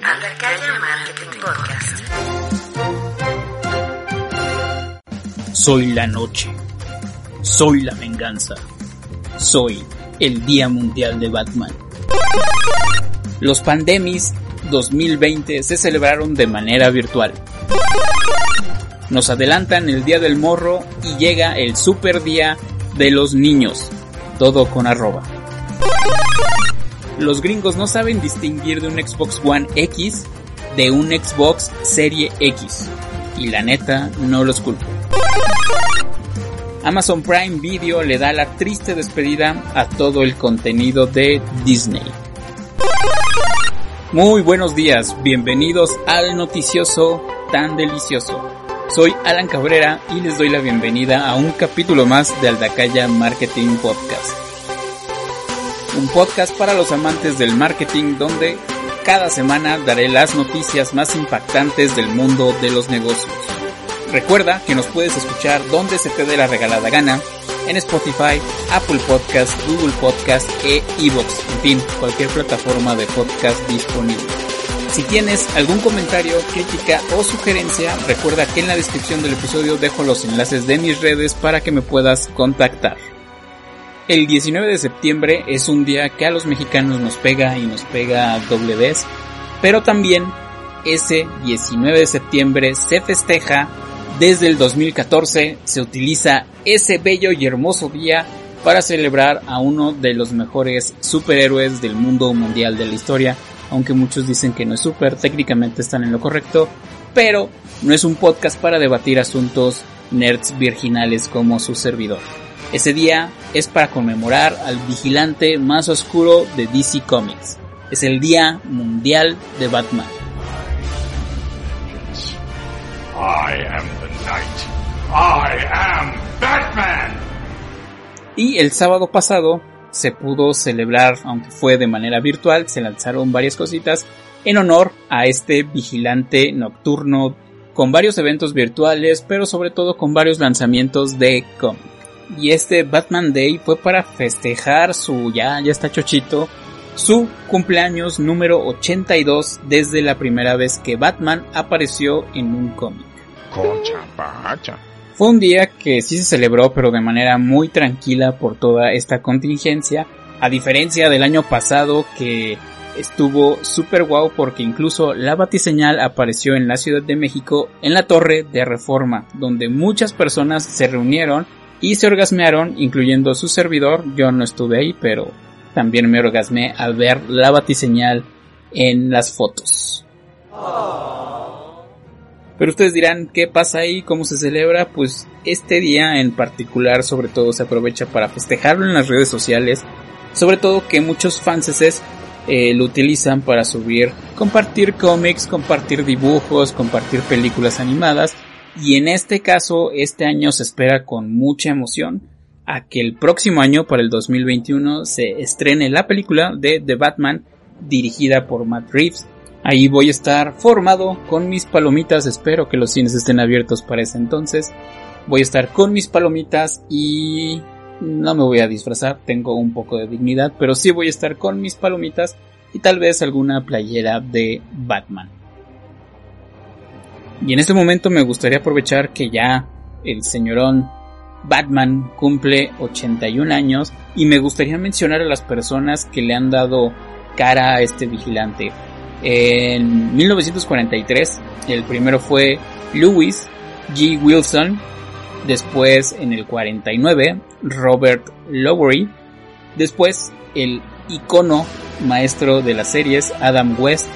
cbp.gov/careers. Soy la noche. Soy la venganza. Soy el Día Mundial de Batman. Los Pandemis 2020 se celebraron de manera virtual. Nos adelantan el Día del Morro y llega el Super Día de los Niños. Todo con arroba. Los gringos no saben distinguir de un Xbox One X de un Xbox Serie X. Y la neta, no los culpo. Amazon Prime Video le da la triste despedida a todo el contenido de Disney. Muy buenos días, bienvenidos al noticioso tan delicioso. Soy Alan Cabrera y les doy la bienvenida a un capítulo más de Aldacaya Marketing Podcast. Un podcast para los amantes del marketing donde cada semana daré las noticias más impactantes del mundo de los negocios. Recuerda que nos puedes escuchar donde se te dé la regalada gana, en Spotify, Apple Podcast, Google Podcast e iVoox, en fin, cualquier plataforma de podcast disponible. Si tienes algún comentario, crítica o sugerencia, recuerda que en la descripción del episodio dejo los enlaces de mis redes para que me puedas contactar. El 19 de septiembre es un día que a los mexicanos nos pega y nos pega doble vez, pero también ese 19 de septiembre se festeja desde el 2014, se utiliza ese bello y hermoso día para celebrar a uno de los mejores superhéroes del mundo mundial de la historia, aunque muchos dicen que no es super, técnicamente están en lo correcto, pero no es un podcast para debatir asuntos nerds virginales como su servidor. Ese día es para conmemorar al vigilante más oscuro de DC Comics. Es el Día Mundial de Batman. I am the night. I am Batman. Y el sábado pasado se pudo celebrar, aunque fue de manera virtual, se lanzaron varias cositas en honor a este vigilante nocturno con varios eventos virtuales, pero sobre todo con varios lanzamientos de cómic. Y este Batman Day fue para festejar su ya ya está chochito su cumpleaños número 82 desde la primera vez que Batman apareció en un cómic. Fue un día que sí se celebró pero de manera muy tranquila por toda esta contingencia, a diferencia del año pasado que estuvo super guau porque incluso la batiseñal apareció en la Ciudad de México en la Torre de Reforma, donde muchas personas se reunieron y se orgasmearon, incluyendo su servidor, yo no estuve ahí, pero también me orgasmé al ver la batiseñal en las fotos. Pero ustedes dirán, ¿qué pasa ahí? ¿Cómo se celebra? Pues este día en particular sobre todo se aprovecha para festejarlo en las redes sociales. Sobre todo que muchos fanses eh, lo utilizan para subir, compartir cómics, compartir dibujos, compartir películas animadas. Y en este caso, este año se espera con mucha emoción a que el próximo año, para el 2021, se estrene la película de The Batman dirigida por Matt Reeves. Ahí voy a estar formado con mis palomitas, espero que los cines estén abiertos para ese entonces. Voy a estar con mis palomitas y no me voy a disfrazar, tengo un poco de dignidad, pero sí voy a estar con mis palomitas y tal vez alguna playera de Batman. Y en este momento me gustaría aprovechar que ya el señorón Batman cumple 81 años y me gustaría mencionar a las personas que le han dado cara a este vigilante. En 1943 el primero fue Lewis G. Wilson, después en el 49 Robert Lowery, después el icono maestro de las series Adam West,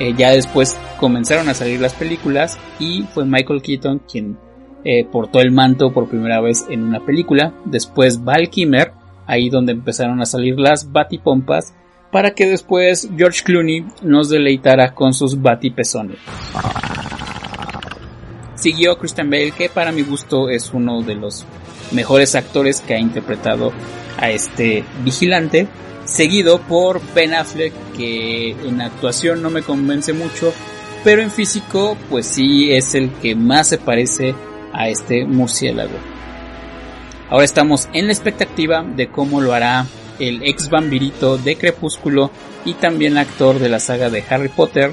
eh, ya después comenzaron a salir las películas y fue Michael Keaton quien eh, portó el manto por primera vez en una película. Después Val Kimmer, ahí donde empezaron a salir las batipompas. para que después George Clooney nos deleitara con sus batipezones. Siguió Christian Bale, que para mi gusto es uno de los mejores actores que ha interpretado a este vigilante, seguido por Ben Affleck, que en actuación no me convence mucho, pero en físico pues sí es el que más se parece a este murciélago. Ahora estamos en la expectativa de cómo lo hará el ex vampirito de Crepúsculo y también actor de la saga de Harry Potter,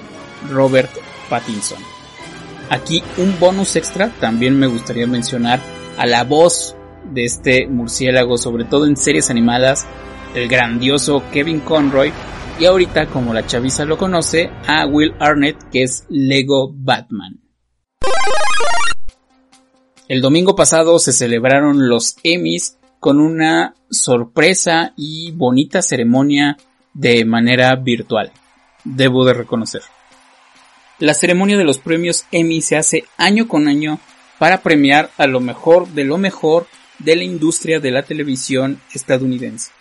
Robert Pattinson. Aquí un bonus extra, también me gustaría mencionar a la voz de este murciélago, sobre todo en series animadas, el grandioso Kevin Conroy, y ahorita, como la chaviza lo conoce, a Will Arnett, que es Lego Batman. El domingo pasado se celebraron los Emmys con una sorpresa y bonita ceremonia de manera virtual. Debo de reconocer. La ceremonia de los premios Emmy se hace año con año para premiar a lo mejor de lo mejor de la industria de la televisión estadounidense.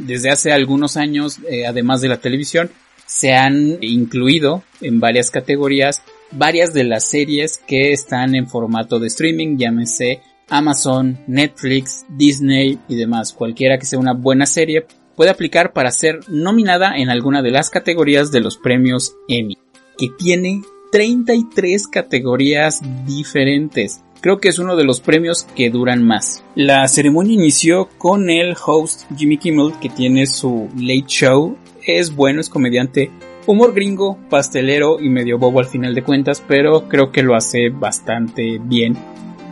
Desde hace algunos años, eh, además de la televisión, se han incluido en varias categorías varias de las series que están en formato de streaming, llámese Amazon, Netflix, Disney y demás. Cualquiera que sea una buena serie puede aplicar para ser nominada en alguna de las categorías de los premios Emmy, que tiene 33 categorías diferentes. Creo que es uno de los premios que duran más. La ceremonia inició con el host Jimmy Kimmel que tiene su late show. Es bueno, es comediante, humor gringo, pastelero y medio bobo al final de cuentas, pero creo que lo hace bastante bien.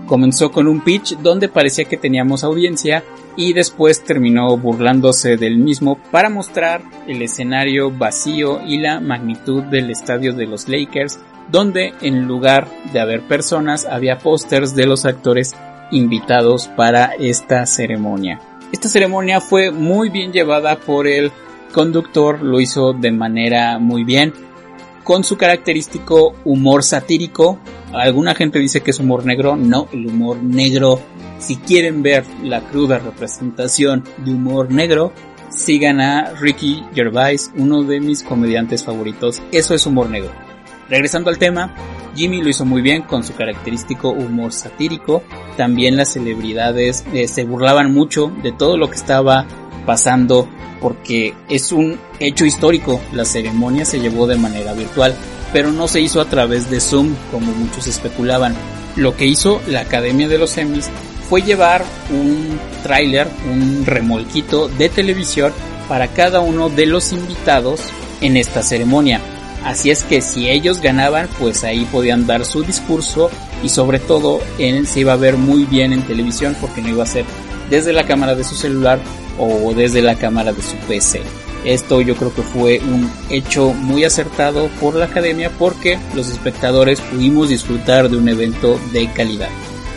Comenzó con un pitch donde parecía que teníamos audiencia y después terminó burlándose del mismo para mostrar el escenario vacío y la magnitud del estadio de los Lakers donde en lugar de haber personas había pósters de los actores invitados para esta ceremonia. Esta ceremonia fue muy bien llevada por el conductor, lo hizo de manera muy bien, con su característico humor satírico. Alguna gente dice que es humor negro, no, el humor negro, si quieren ver la cruda representación de humor negro, sigan a Ricky Gervais, uno de mis comediantes favoritos, eso es humor negro. Regresando al tema, Jimmy lo hizo muy bien con su característico humor satírico. También las celebridades eh, se burlaban mucho de todo lo que estaba pasando porque es un hecho histórico. La ceremonia se llevó de manera virtual, pero no se hizo a través de Zoom como muchos especulaban. Lo que hizo la Academia de los Emmys fue llevar un tráiler, un remolquito de televisión para cada uno de los invitados en esta ceremonia. Así es que si ellos ganaban, pues ahí podían dar su discurso y sobre todo él se iba a ver muy bien en televisión porque no iba a ser desde la cámara de su celular o desde la cámara de su PC. Esto yo creo que fue un hecho muy acertado por la academia porque los espectadores pudimos disfrutar de un evento de calidad.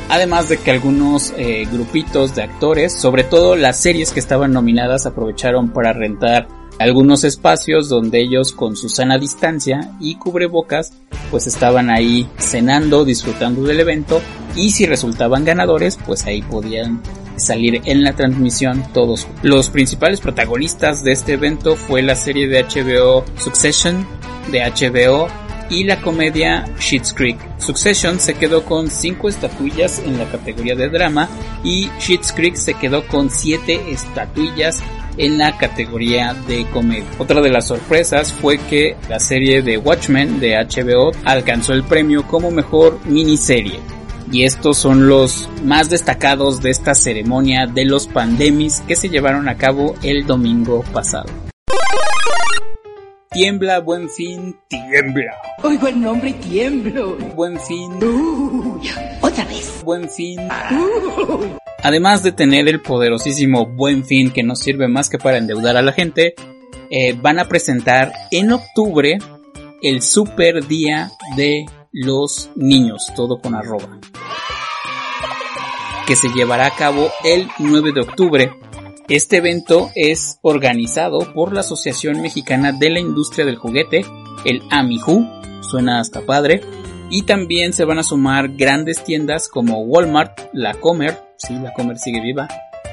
Además de que algunos eh, grupitos de actores, sobre todo las series que estaban nominadas, aprovecharon para rentar algunos espacios donde ellos con su sana distancia y cubrebocas pues estaban ahí cenando, disfrutando del evento y si resultaban ganadores pues ahí podían salir en la transmisión todos. Los principales protagonistas de este evento fue la serie de HBO Succession de HBO y la comedia Schitt's Creek. Succession se quedó con 5 estatuillas en la categoría de drama y Schitt's Creek se quedó con 7 estatuillas en la categoría de comedia. Otra de las sorpresas fue que la serie de Watchmen de HBO alcanzó el premio como mejor miniserie. Y estos son los más destacados de esta ceremonia de los pandemis que se llevaron a cabo el domingo pasado. Tiembla, buen fin, tiembla. Oigo el nombre y tiemblo. Buen fin. Otra vez. Buen fin. Uy. Además de tener el poderosísimo Buen Fin que no sirve más que para endeudar a la gente, eh, van a presentar en octubre el Super Día de los Niños, todo con arroba, que se llevará a cabo el 9 de octubre. Este evento es organizado por la Asociación Mexicana de la Industria del Juguete, el AMIJU, suena hasta padre, y también se van a sumar grandes tiendas como Walmart, La Comer, sí, La Comer sigue viva,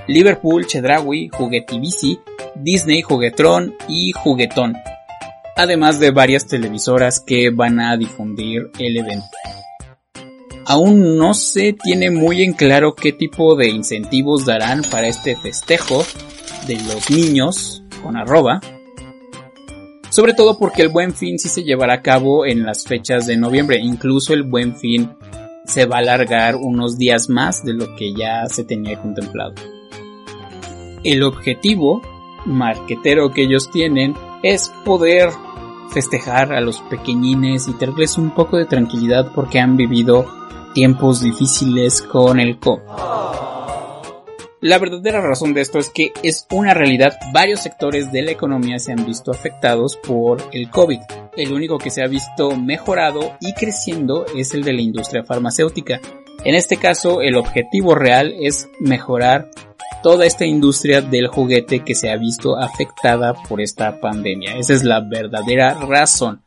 Liverpool, Chedraui, Juguetivici, Disney, Juguetron y Juguetón, además de varias televisoras que van a difundir el evento. Aún no se tiene muy en claro qué tipo de incentivos darán para este festejo de los niños con arroba, sobre todo porque el buen fin sí se llevará a cabo en las fechas de noviembre, incluso el buen fin se va a alargar unos días más de lo que ya se tenía contemplado. El objetivo marquetero que ellos tienen es poder festejar a los pequeñines y darles un poco de tranquilidad porque han vivido tiempos difíciles con el COVID. La verdadera razón de esto es que es una realidad, varios sectores de la economía se han visto afectados por el COVID. El único que se ha visto mejorado y creciendo es el de la industria farmacéutica. En este caso, el objetivo real es mejorar toda esta industria del juguete que se ha visto afectada por esta pandemia. Esa es la verdadera razón.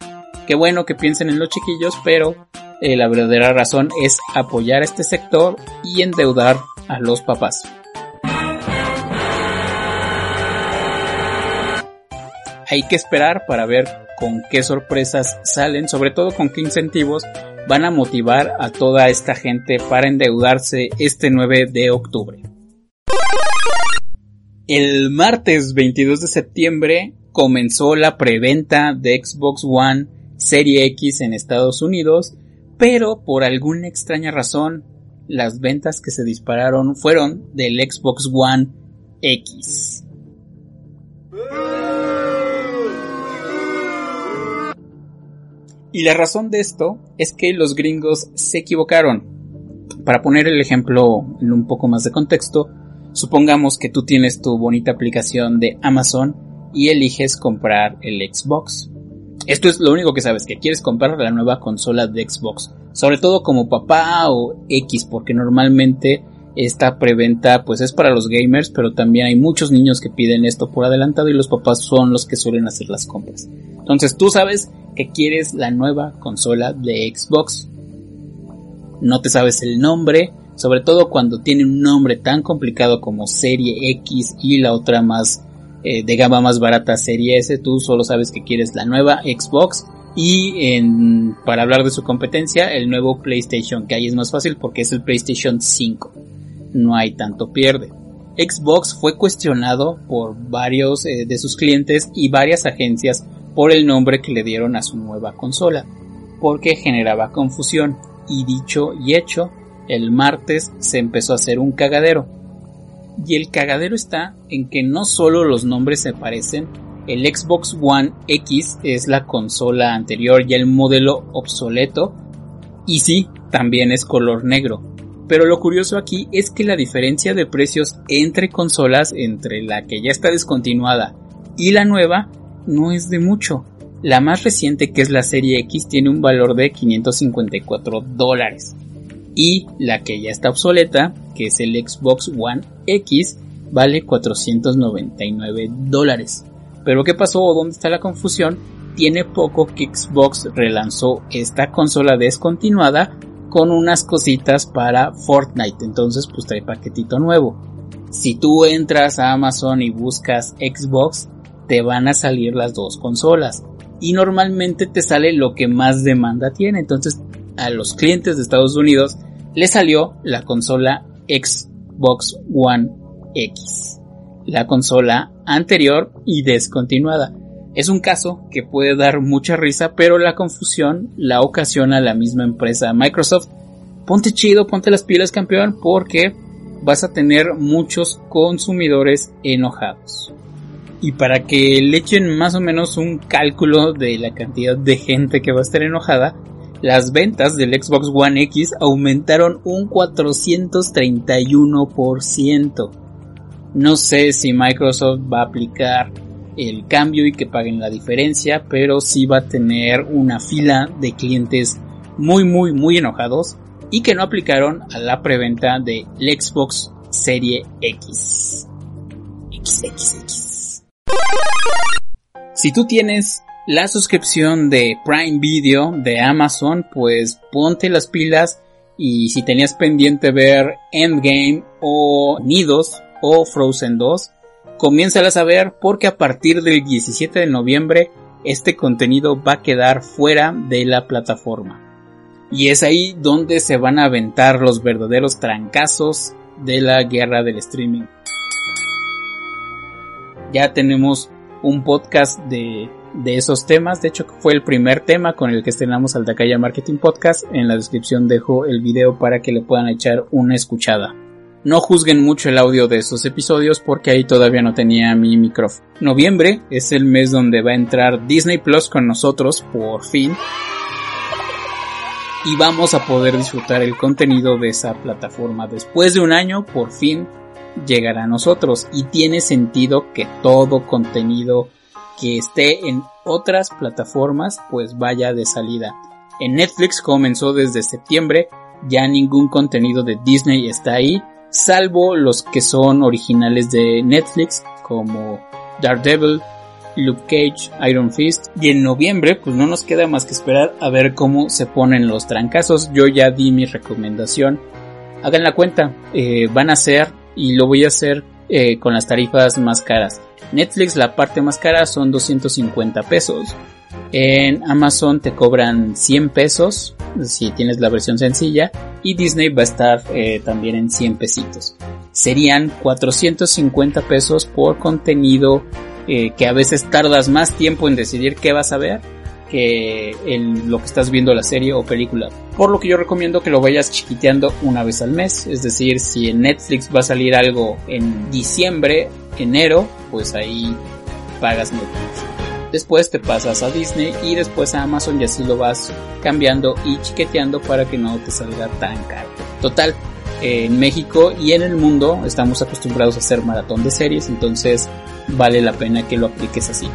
Qué bueno que piensen en los chiquillos, pero eh, la verdadera razón es apoyar a este sector y endeudar a los papás. Hay que esperar para ver con qué sorpresas salen, sobre todo con qué incentivos van a motivar a toda esta gente para endeudarse este 9 de octubre. El martes 22 de septiembre comenzó la preventa de Xbox One Serie X en Estados Unidos, pero por alguna extraña razón las ventas que se dispararon fueron del Xbox One X. Y la razón de esto es que los gringos se equivocaron. Para poner el ejemplo en un poco más de contexto, supongamos que tú tienes tu bonita aplicación de Amazon y eliges comprar el Xbox. Esto es lo único que sabes, que quieres comprar la nueva consola de Xbox. Sobre todo como papá o X, porque normalmente esta preventa pues es para los gamers, pero también hay muchos niños que piden esto por adelantado y los papás son los que suelen hacer las compras. Entonces tú sabes que quieres la nueva consola de Xbox. No te sabes el nombre, sobre todo cuando tiene un nombre tan complicado como Serie X y la otra más eh, de gama más barata Serie S, tú solo sabes que quieres la nueva Xbox y para hablar de su competencia, el nuevo PlayStation, que ahí es más fácil porque es el PlayStation 5. No hay tanto pierde. Xbox fue cuestionado por varios eh, de sus clientes y varias agencias por el nombre que le dieron a su nueva consola, porque generaba confusión y dicho y hecho, el martes se empezó a hacer un cagadero. Y el cagadero está en que no solo los nombres se parecen, el Xbox One X es la consola anterior y el modelo obsoleto, y sí, también es color negro. Pero lo curioso aquí es que la diferencia de precios entre consolas, entre la que ya está descontinuada y la nueva, no es de mucho. La más reciente, que es la serie X, tiene un valor de 554 dólares. Y la que ya está obsoleta, que es el Xbox One X, vale 499 dólares. Pero ¿qué pasó o dónde está la confusión? Tiene poco que Xbox relanzó esta consola descontinuada con unas cositas para Fortnite. Entonces pues trae paquetito nuevo. Si tú entras a Amazon y buscas Xbox, te van a salir las dos consolas. Y normalmente te sale lo que más demanda tiene. Entonces a los clientes de Estados Unidos le salió la consola Xbox One X. La consola anterior y descontinuada. Es un caso que puede dar mucha risa, pero la confusión la ocasiona la misma empresa Microsoft. Ponte chido, ponte las pilas campeón, porque vas a tener muchos consumidores enojados. Y para que le echen más o menos un cálculo de la cantidad de gente que va a estar enojada, las ventas del Xbox One X aumentaron un 431%. No sé si Microsoft va a aplicar el cambio y que paguen la diferencia, pero sí va a tener una fila de clientes muy muy muy enojados y que no aplicaron a la preventa de Xbox Serie X. XXX. Si tú tienes la suscripción de Prime Video de Amazon, pues ponte las pilas y si tenías pendiente ver Endgame o Nidos o Frozen 2, comiénzalas a ver porque a partir del 17 de noviembre este contenido va a quedar fuera de la plataforma. Y es ahí donde se van a aventar los verdaderos trancazos de la guerra del streaming. Ya tenemos un podcast de, esos temas. De hecho, fue el primer tema con el que estrenamos al Dakaya Marketing Podcast. En la descripción dejo el video para que le puedan echar una escuchada. No juzguen mucho el audio de esos episodios porque ahí todavía no tenía mi micrófono. Noviembre es el mes donde va a entrar Disney Plus con nosotros, por fin. Y vamos a poder disfrutar el contenido de esa plataforma. Después de un año, por fin llegará a nosotros. Y tiene sentido que todo contenido que esté en otras plataformas, pues vaya de salida. En Netflix comenzó desde septiembre, ya ningún contenido de Disney está ahí salvo los que son originales de Netflix como Daredevil, Luke Cage, Iron Fist y en noviembre pues no nos queda más que esperar a ver cómo se ponen los trancazos. Yo ya di mi recomendación. Hagan la cuenta, eh, van a ser y lo voy a hacer eh, con las tarifas más caras. Netflix la parte más cara son 250 pesos. En Amazon te cobran 100 pesos si tienes la versión sencilla y Disney va a estar eh, también en 100 pesitos. Serían 450 pesos por contenido eh, que a veces tardas más tiempo en decidir qué vas a ver que en lo que estás viendo la serie o película. Por lo que yo recomiendo que lo vayas chiquiteando una vez al mes. Es decir, si en Netflix va a salir algo en diciembre, enero, pues ahí pagas Netflix después te pasas a Disney y después a Amazon y así lo vas cambiando y chiqueteando para que no te salga tan caro. Total, en México y en el mundo estamos acostumbrados a hacer maratón de series, entonces vale la pena que lo apliques así.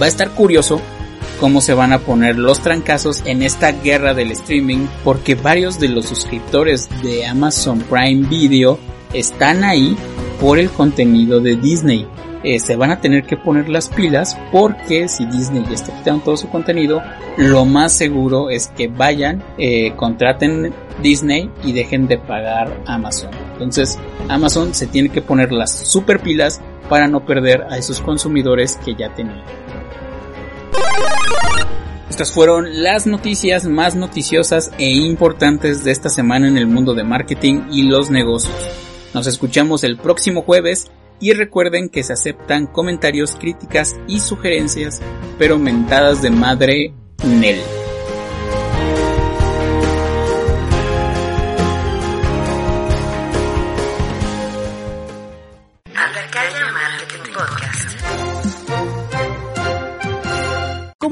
Va a estar curioso cómo se van a poner los trancazos en esta guerra del streaming porque varios de los suscriptores de Amazon Prime Video están ahí por el contenido de Disney. Eh, se van a tener que poner las pilas porque si Disney ya está quitando todo su contenido, lo más seguro es que vayan, eh, contraten Disney y dejen de pagar Amazon. Entonces Amazon se tiene que poner las super pilas para no perder a esos consumidores que ya tenían. Estas fueron las noticias más noticiosas e importantes de esta semana en el mundo de marketing y los negocios. Nos escuchamos el próximo jueves y recuerden que se aceptan comentarios, críticas y sugerencias, pero mentadas de madre Nel.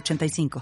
85